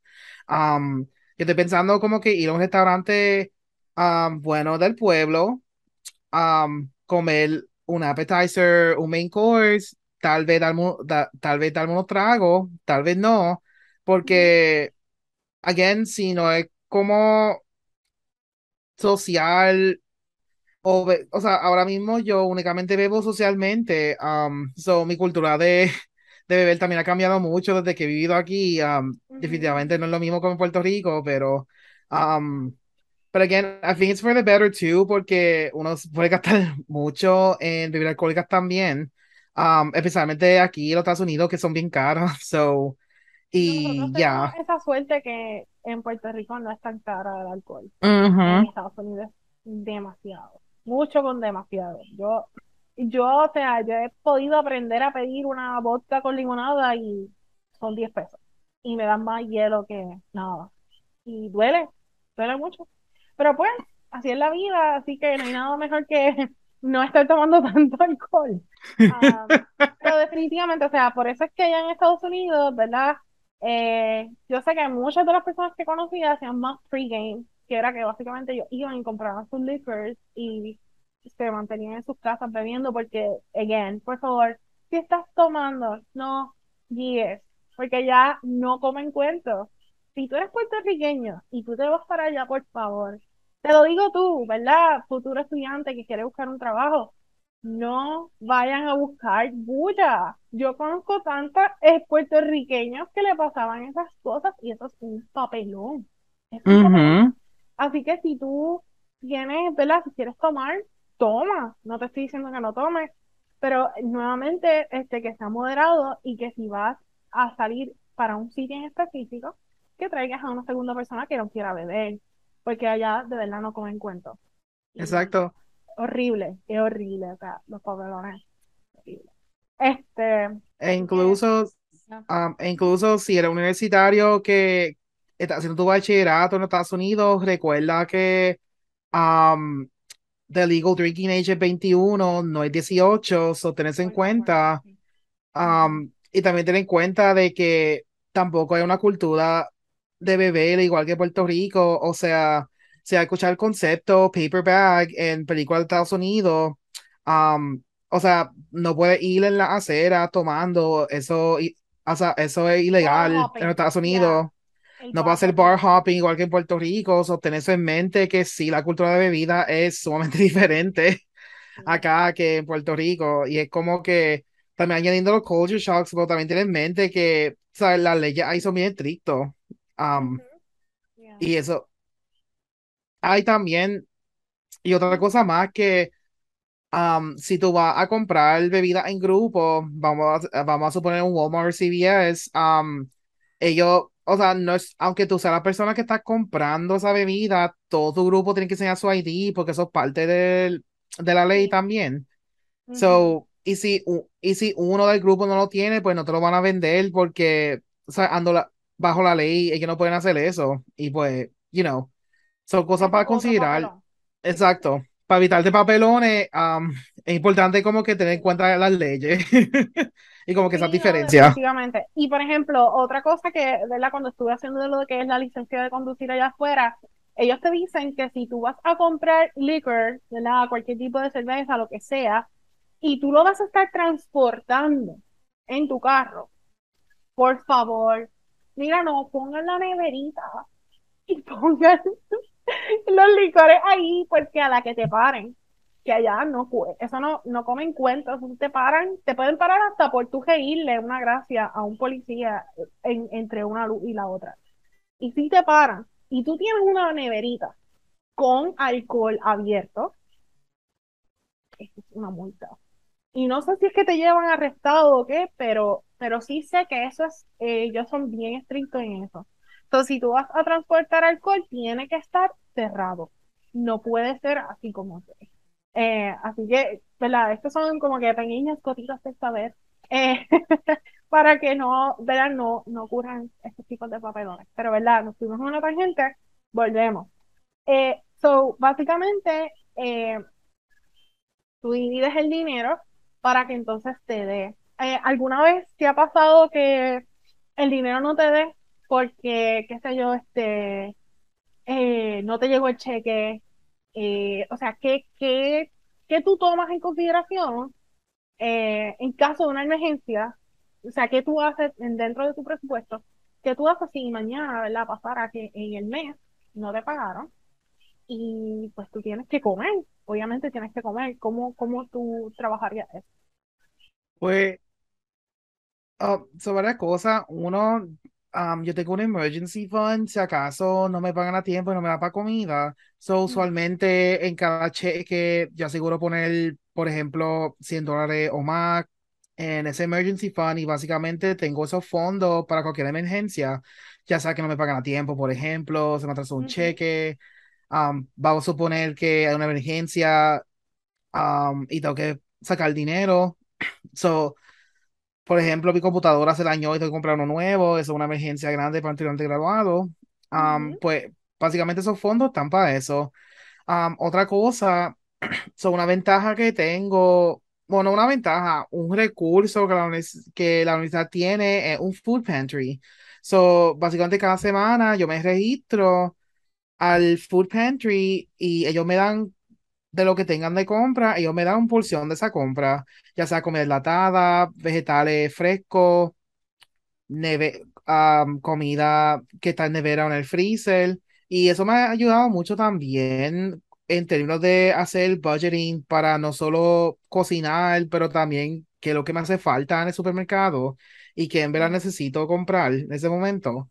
Um, yo estoy pensando como que ir a un restaurante um, bueno del pueblo, um, comer un appetizer, un main course, tal vez darme, tal vez darme unos tragos, tal vez no, porque, again, si no es como social o, o sea, ahora mismo yo únicamente bebo socialmente, um, so mi cultura de, de beber también ha cambiado mucho desde que he vivido aquí, um, definitivamente no es lo mismo como en Puerto Rico, pero, um, pero again, I think it's for the better too, porque uno puede gastar mucho en bebidas alcohólicas también, um, especialmente aquí en los Estados Unidos que son bien caros, so, y ya. esa suerte que en Puerto Rico no es tan cara el alcohol, en Estados Unidos demasiado mucho con demasiado. Yo, yo, o sea, yo he podido aprender a pedir una vodka con limonada y son 10 pesos. Y me dan más hielo que nada. Y duele, duele mucho. Pero pues, así es la vida, así que no hay nada mejor que no estar tomando tanto alcohol. Pero definitivamente, o sea, por eso es que allá en Estados Unidos, ¿verdad? Eh, yo sé que muchas de las personas que conocía hacían más pregame que era que básicamente ellos iban y compraban sus liquors y se mantenían en sus casas bebiendo porque, again, por favor, si estás tomando, no guíes, porque ya no comen cuentos. Si tú eres puertorriqueño y tú te vas para allá, por favor, te lo digo tú, ¿verdad? Futuro estudiante que quiere buscar un trabajo, no vayan a buscar bulla. Yo conozco tantos puertorriqueños que le pasaban esas cosas y eso es un papelón. Es un papelón. Así que si tú tienes, ¿verdad? Si quieres tomar, toma. No te estoy diciendo que no tomes, pero nuevamente, este, que sea moderado y que si vas a salir para un sitio en específico, que traigas a una segunda persona que no quiera beber, porque allá de verdad no comen cuento. Exacto. Horrible, es horrible, o sea, los papelones. Este. E incluso, um, e incluso si eres universitario que, estás haciendo tu bachillerato en Estados Unidos, recuerda que um, the legal drinking age es 21, no es 18, so tenés en cuenta. Um, y también ten en cuenta de que tampoco hay una cultura de beber igual que Puerto Rico, o sea, si hay escuchar el concepto paper bag en películas de Estados Unidos, um, o sea, no puede ir en la acera tomando, eso, o sea, eso es ilegal en Estados Unidos no va a ser bar hopping igual que en Puerto Rico, sostener eso en mente que sí, la cultura de bebida es sumamente diferente acá que en Puerto Rico y es como que también añadiendo los culture shocks, pero también tiene en mente que ¿sabes? las leyes ahí son bien estrictos. Um, y eso. Hay también, y otra cosa más que um, si tú vas a comprar bebida en grupo, vamos a, vamos a suponer un Walmart CVS, um, ellos o sea, no es, aunque tú seas la persona que está comprando esa bebida, todo tu grupo tiene que enseñar su ID porque eso es parte de la ley también. So, y si, y si uno del grupo no lo tiene, pues no te lo van a vender porque, o sea, ando bajo la ley, ellos no pueden hacer eso. Y pues, you know, son cosas para considerar. Exacto. Para evitarte papelones, um, es importante como que tener en cuenta las leyes. y como que esa diferencia. y por ejemplo, otra cosa que, ¿verdad? Cuando estuve haciendo lo que es la licencia de conducir allá afuera, ellos te dicen que si tú vas a comprar liquor, ¿verdad? Cualquier tipo de cerveza, lo que sea, y tú lo vas a estar transportando en tu carro, por favor, mira, no, pongan la neverita y pongan los licores ahí, porque a la que te paren que allá no, eso no, no comen cuentos, te paran, te pueden parar hasta por tu reírle una gracia a un policía en, entre una luz y la otra. Y si te paran, y tú tienes una neverita con alcohol abierto, es una multa. Y no sé si es que te llevan arrestado o qué, pero, pero sí sé que eso es, eh, ellos son bien estrictos en eso. Entonces, si tú vas a transportar alcohol, tiene que estar cerrado. No puede ser así como es. Eh, así que, ¿verdad? Estos son como que pequeñas cositas de saber eh, para que no, ¿verdad? No, no ocurran estos tipos de papelones. Pero, ¿verdad? Nos fuimos a una tangente, volvemos. Eh, so, básicamente, eh, tú divides el dinero para que entonces te dé. ¿Alguna vez te ha pasado que el dinero no te dé porque, qué sé yo, este, no te llegó el cheque, eh, o sea, ¿qué, qué, qué, tú tomas en consideración eh, en caso de una emergencia? O sea, ¿qué tú haces dentro de tu presupuesto? ¿Qué tú haces si mañana, ¿verdad? Pasara que en el mes no te pagaron y pues tú tienes que comer, obviamente tienes que comer. ¿Cómo, cómo tú trabajarías eso? Pues, uh, sobre la cosa, uno yo tengo un emergency fund, si acaso no me pagan a tiempo y no me da para comida. So, usualmente en cada cheque yo aseguro poner, por ejemplo, 100 dólares o más en ese emergency fund y básicamente tengo esos fondos para cualquier emergencia, ya sea que no me pagan a tiempo, por ejemplo, se me atrasó un cheque, vamos a suponer que hay una emergencia y tengo que sacar dinero. So, por ejemplo, mi computadora se dañó y tengo que comprar uno nuevo, eso es una emergencia grande para un estudiante graduado. Pues básicamente esos fondos están para eso. otra cosa, son una ventaja que tengo, bueno, una ventaja, un recurso que la, que la universidad tiene es un food pantry. So, básicamente cada semana yo me registro al food pantry y ellos me dan de lo que tengan de compra, ellos me dan porción de esa compra, ya sea comida enlatada, vegetales frescos, neve comida que está en nevera o en el freezer. Y eso me ha ayudado mucho también en términos de hacer budgeting para no solo cocinar, pero también qué es lo que me hace falta en el supermercado y que en verdad necesito comprar en ese momento.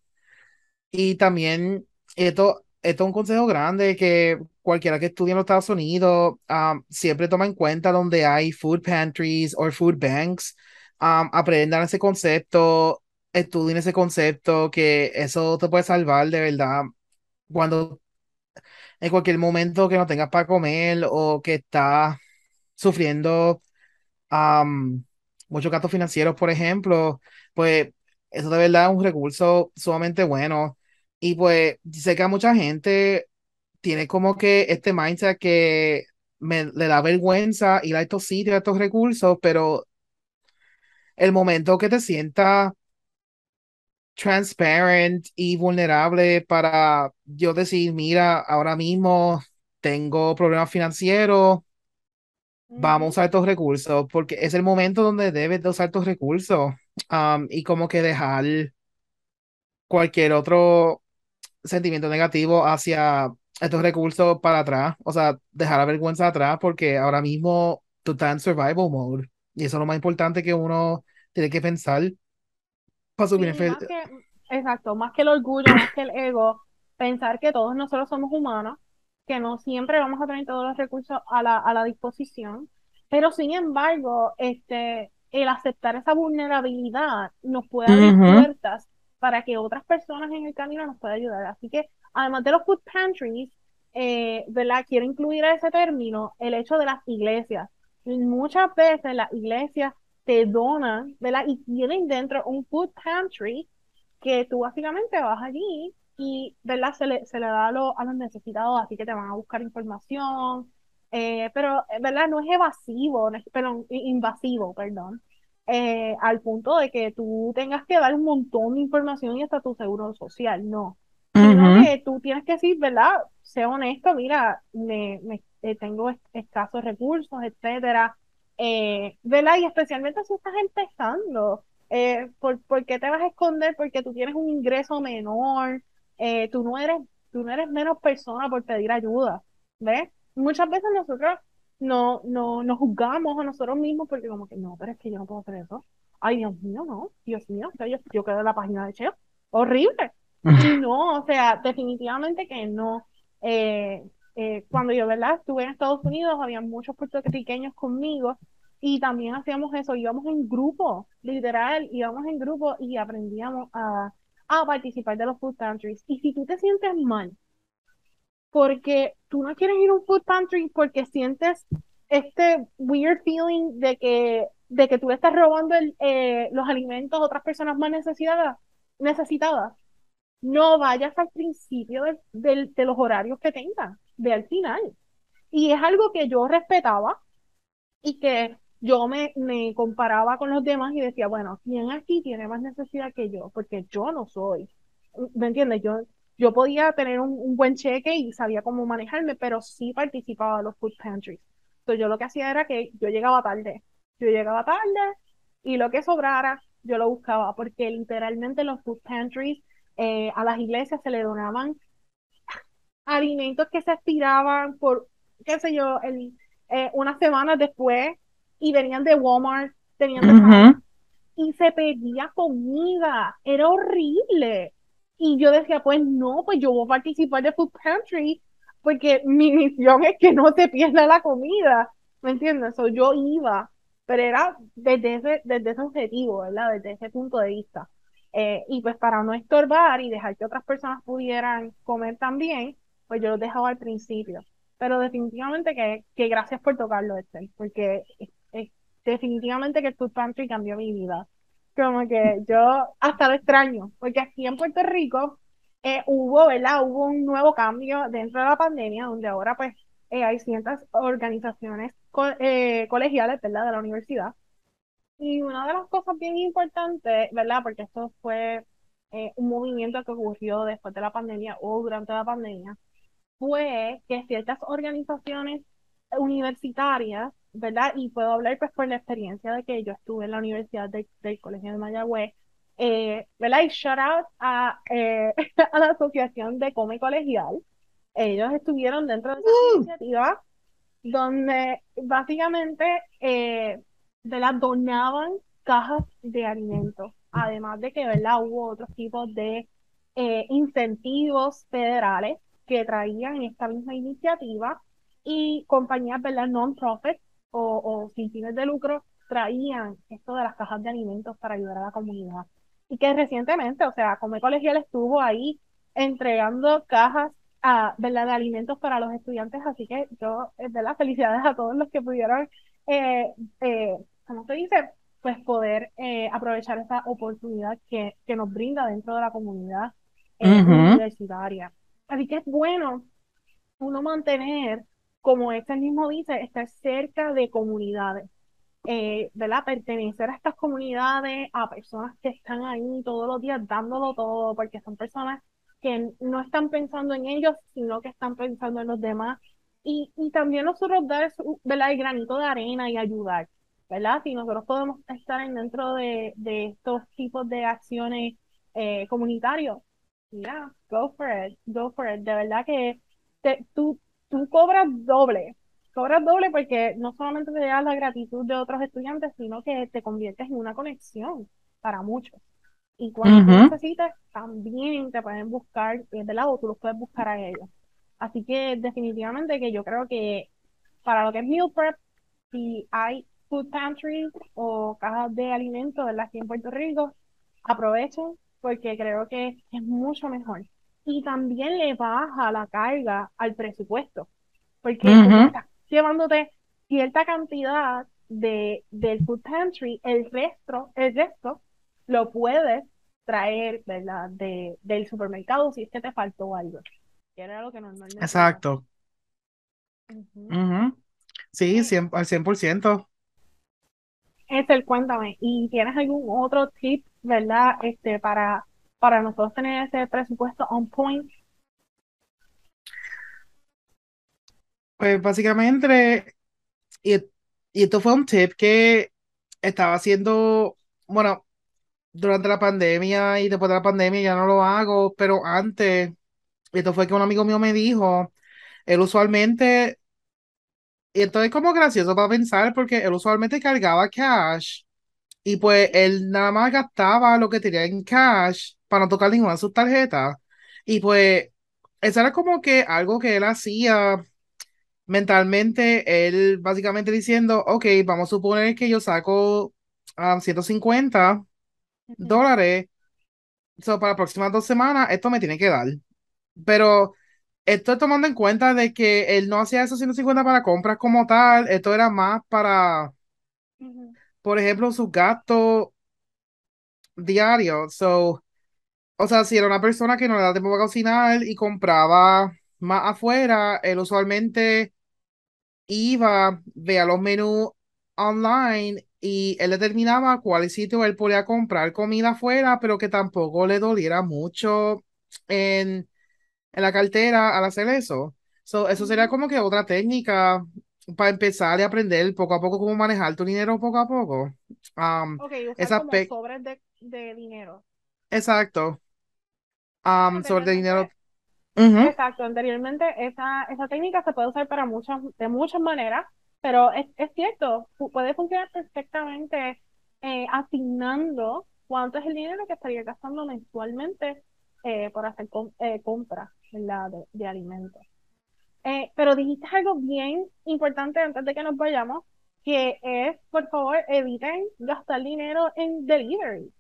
Y también esto es un consejo grande que cualquiera que estudie en los Estados Unidos siempre toma en cuenta donde hay food pantries o food banks. Um, aprendan ese concepto, estudien ese concepto, que eso te puede salvar de verdad cuando en cualquier momento que no tengas para comer o que estás sufriendo muchos gastos financieros, por ejemplo, pues eso de verdad es un recurso sumamente bueno. Y pues sé que a mucha gente tiene como que este mindset que me, le da vergüenza ir a estos sitios, a estos recursos, pero el momento que te sientas transparent y vulnerable para yo decir, mira, ahora mismo tengo problemas financieros, vamos a usar estos recursos, porque es el momento donde debes de usar estos recursos um, y como que dejar cualquier otro sentimiento negativo hacia estos recursos para atrás, o sea, dejar la vergüenza atrás porque ahora mismo tú estás en survival mode y eso es lo más importante que uno tiene que pensar para subir Exacto, más que el orgullo, más que el ego, pensar que todos nosotros somos humanos, que no siempre vamos a tener todos los recursos a la, a la disposición, pero sin embargo, este, el aceptar esa vulnerabilidad nos puede abrir puertas para que otras personas en el camino nos puedan ayudar. Así que, además de los food pantries, eh, ¿verdad? Quiero incluir a ese término el hecho de las iglesias. Muchas veces las iglesias te donan, ¿verdad? Y tienen dentro un food pantry que tú básicamente vas allí y, ¿verdad? Se le, se le da a, a los necesitados, así que te van a buscar información, eh, pero, ¿verdad? No es evasivo, no es, perdón, invasivo, perdón. Eh, al punto de que tú tengas que dar un montón de información y hasta tu seguro social, no. Sino que tú tienes que decir, ¿verdad? Sé honesto, mira, me, me eh, tengo escasos recursos, etcétera. Eh, ¿Verdad? Y especialmente si estás empezando. ¿por, ¿por, qué te vas a esconder? Porque tú tienes un ingreso menor, tú, no eres, tú no eres menos persona por pedir ayuda, ¿ves? Muchas veces nosotros no, no, nos juzgamos a nosotros mismos porque como que no, pero es que yo no puedo hacer eso. Ay, Dios mío, no, Dios mío, o sea, yo, yo quedo en la página de Cheo. Horrible. Y no, o sea, definitivamente que no. Eh, eh, cuando yo, ¿verdad? Estuve en Estados Unidos, había muchos puertorriqueños conmigo y también hacíamos eso, íbamos en grupo, literal, íbamos en grupo y aprendíamos a, a participar de los food pantries. Y si tú te sientes mal, porque tú no quieres ir a un food pantry porque sientes este weird feeling de que, de que tú estás robando eh, los alimentos a otras personas más necesitadas, necesitadas. No vayas al principio de, los horarios que tengas, ve al final. Y es algo que yo respetaba y que yo me comparaba con los demás y decía, bueno, ¿quién aquí tiene más necesidad que yo? Porque yo no soy. ¿Me entiendes? Yo, yo podía tener un, un buen cheque y sabía cómo manejarme, pero sí participaba en los food pantries. Entonces yo lo que hacía era que yo llegaba tarde. Yo llegaba tarde y lo que sobrara yo lo buscaba, porque literalmente los food pantries eh, a las iglesias se le donaban alimentos que se estiraban por, qué sé yo, el, eh, unas semanas después y venían de Walmart, tenían de Ujú. y se pedía comida, era horrible. Y yo decía, pues no, pues yo voy a participar de Food Pantry porque mi misión es que no se pierda la comida, ¿me entiendes? So, yo iba, pero era desde ese, desde ese objetivo, ¿verdad? Desde ese punto de vista. Eh, y pues para no estorbar y dejar que otras personas pudieran comer también, pues yo los dejaba al principio. Pero definitivamente que, que gracias por tocarlo, Esther, porque es- definitivamente que el Food Pantry cambió mi vida. Como que yo hasta lo extraño, porque aquí en Puerto Rico eh, hubo, ¿verdad? Hubo un nuevo cambio dentro de la pandemia, donde ahora pues eh, hay ciertas organizaciones eh, colegiales, ¿verdad? De la universidad. Y una de las cosas bien importantes, ¿verdad? Porque esto fue un movimiento que ocurrió después de la pandemia o durante la pandemia, fue que ciertas organizaciones universitarias, ¿verdad? Y puedo hablar pues por la experiencia de que yo estuve en la Universidad de- del Colegio de Mayagüez, eh, ¿verdad? Y shout out a, eh, a la Asociación de Come Colegial. Ellos estuvieron dentro de esa Uh. iniciativa donde básicamente eh, donaban cajas de alimentos, además de que ¿verdad? hubo otros tipos de eh, incentivos federales que traían esta misma iniciativa y compañías ¿verdad? non-profit o, o sin fines de lucro traían esto de las cajas de alimentos para ayudar a la comunidad. Y que recientemente, o sea, Come Colegial estuvo ahí entregando cajas a, ¿verdad? de alimentos para los estudiantes, así que yo, eh, ¿verdad? Felicidades a todos los que pudieron, eh, eh, ¿cómo se dice? Pues poder eh, aprovechar esta oportunidad que, que nos brinda dentro de la comunidad eh, universitaria. Así que es bueno uno mantener, como este mismo dice, estar cerca de comunidades, eh, ¿verdad? Pertenecer a estas comunidades, a personas que están ahí todos los días dándolo todo, porque son personas que no están pensando en ellos, sino que están pensando en los demás. Y, y también nosotros dar. El granito de arena y ayudar, ¿verdad? Si nosotros podemos estar en dentro de, de estos tipos de acciones eh, comunitarios, yeah, go for it, go for it. De verdad que te- tú, tú cobras doble, cobras doble porque no solamente te das la gratitud de otros estudiantes, sino que te conviertes en una conexión para muchos. Y cuando tú Ujú. necesites, también te pueden buscar, eh, ¿verdad? O tú los puedes buscar a ellos. Así que definitivamente que yo creo que para lo que es meal prep, si hay food pantries o cajas de alimentos, ¿verdad? Aquí en Puerto Rico, aprovechen porque creo que es mucho mejor. Y también le baja la carga al presupuesto, porque estás llevándote cierta cantidad de, del food pantry, el resto, el resto lo puedes traer, ¿verdad? De, del supermercado si es que te faltó algo. Que era lo que normalmente. Exacto. Ujú. Ujú. Sí, Eh, cien- al 100%. Ethel, cuéntame, ¿y tienes algún otro tip, verdad, este, para, para nosotros tener ese presupuesto on point? Pues básicamente, y, y esto fue un tip que estaba haciendo, bueno, durante la pandemia y después de la pandemia ya no lo hago, pero antes, esto fue que un amigo mío me dijo, él usualmente y entonces como gracioso para pensar porque él usualmente cargaba cash y pues él nada más gastaba lo que tenía en cash para no tocar ninguna de sus tarjetas. Y pues eso era como que algo que él hacía mentalmente, él básicamente diciendo, ok, vamos a suponer que yo saco um, 150 dólares, so, para las próximas dos semanas, esto me tiene que dar. Pero estoy tomando en cuenta de que él no hacía esos 150 para compras como tal, esto era más para, por ejemplo, sus gastos diarios. So, o sea, si era una persona que no le da tiempo para cocinar y compraba más afuera, él usualmente iba, veía los menús online y él determinaba cuál sitio él podía comprar comida afuera, pero que tampoco le doliera mucho en, en la cartera al hacer eso. So, eso sería como que otra técnica para empezar y aprender poco a poco cómo manejar tu dinero poco a poco. Um, Ok, usar como sobres de, de dinero. Exacto. Um, sobre dinero. Anteriormente, Ujú, exacto, anteriormente esa, esa técnica se puede usar para muchas, de muchas maneras, pero es, es cierto, pu- puede funcionar perfectamente eh, asignando cuánto es el dinero que estaría gastando mensualmente eh, por hacer com- eh, compras, de, de alimentos. Pero dijiste algo bien importante antes de que nos vayamos, que es, por favor, eviten gastar dinero en delivery.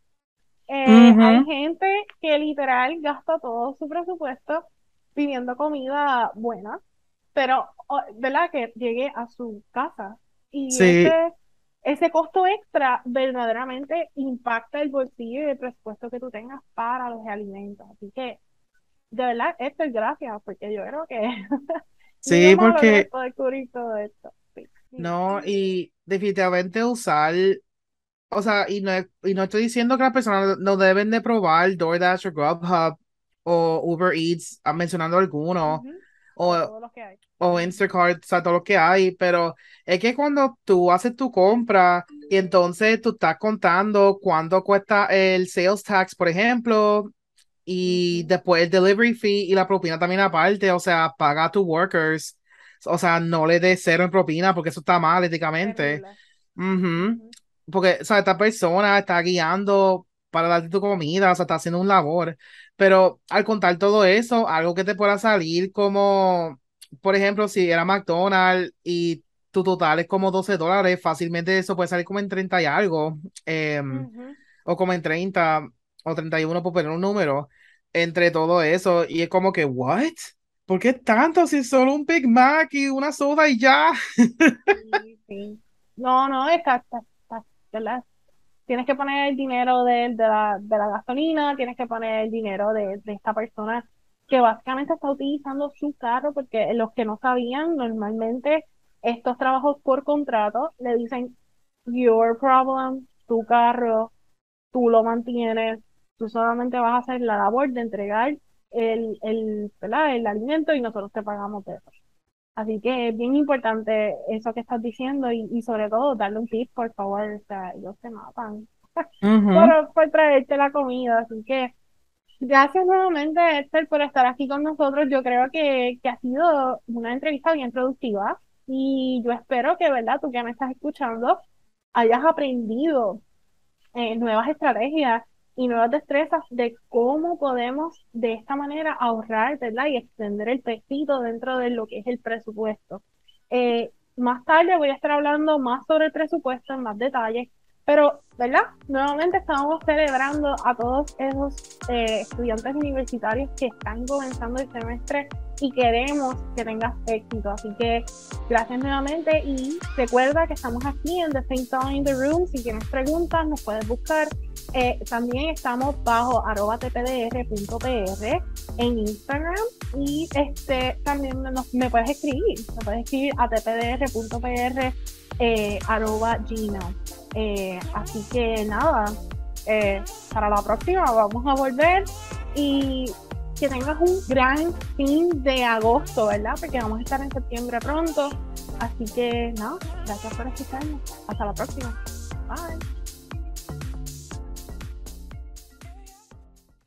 Eh, hay gente que literal gasta todo su presupuesto pidiendo comida buena, pero, ¿verdad? Que llegue a su casa. Y Sí, ese, ese costo extra verdaderamente impacta el bolsillo y el presupuesto que tú tengas para los alimentos. Así que, de verdad, Héctor, gracias, porque yo creo que sí, porque todo esto. Sí, no, y definitivamente usar, o sea, y no, y no estoy diciendo que las personas no deben de probar DoorDash o Grubhub o Uber Eats, ah, mencionando algunos, Ujú. O o, Instacart, o sea, todo lo que hay, pero es que cuando tú haces tu compra y entonces tú estás contando cuánto cuesta el sales tax, por ejemplo, y después el delivery fee y la propina también aparte, o sea, paga a tus workers, o sea, no le des cero en propina porque eso está mal éticamente. Ujú, Porque, o sea, esta persona está guiando para darte tu comida, o sea, está haciendo un labor, pero al contar todo eso, algo que te pueda salir como, por ejemplo, si era McDonald's y tu total es como 12 dólares, fácilmente eso puede salir como en 30 y algo. em, o como en 30 o 31 por poner un número entre todo eso y es como que, ¿what? ¿Por qué tanto si solo un Big Mac y una soda y ya? Sí, sí. No, no, es ¿verdad? Tienes que poner el dinero de, de la, de la gasolina, tienes que poner el dinero de, de esta persona que básicamente está utilizando su carro, porque los que no sabían, normalmente estos trabajos por contrato le dicen, your problem, tu carro, tú lo mantienes, tú solamente vas a hacer la labor de entregar el, el, ¿verdad? el alimento y nosotros te pagamos de eso. Así que es bien importante eso que estás diciendo y, y sobre todo darle un tip, por favor, o sea, ellos se matan Ujú, por, por traerte la comida. Así que gracias nuevamente, Esther, por estar aquí con nosotros. Yo creo que, que ha sido una entrevista bien productiva y yo espero que, ¿verdad? Tú que me estás escuchando, hayas aprendido eh, nuevas estrategias y nuevas destrezas de cómo podemos de esta manera ahorrar, ¿verdad? Y extender el pesito dentro de lo que es el presupuesto. Eh, más tarde voy a estar hablando más sobre el presupuesto en más detalles, pero, ¿verdad? Nuevamente estamos celebrando a todos esos eh, estudiantes universitarios que están comenzando el semestre y queremos que tengas éxito. Así que gracias nuevamente y recuerda que estamos aquí en The Same Time in the Room. Si tienes preguntas, nos puedes buscar. Eh, también estamos bajo arroba tpdr.pr en Instagram y este también me puedes escribir, me puedes escribir a tpdr.pr eh, arroba gmail. Eh, así que nada, eh, para la próxima vamos a volver y que tengas un gran fin de agosto, ¿verdad? Porque vamos a estar en septiembre pronto. Así que nada, gracias por escucharnos. Hasta la próxima. Bye.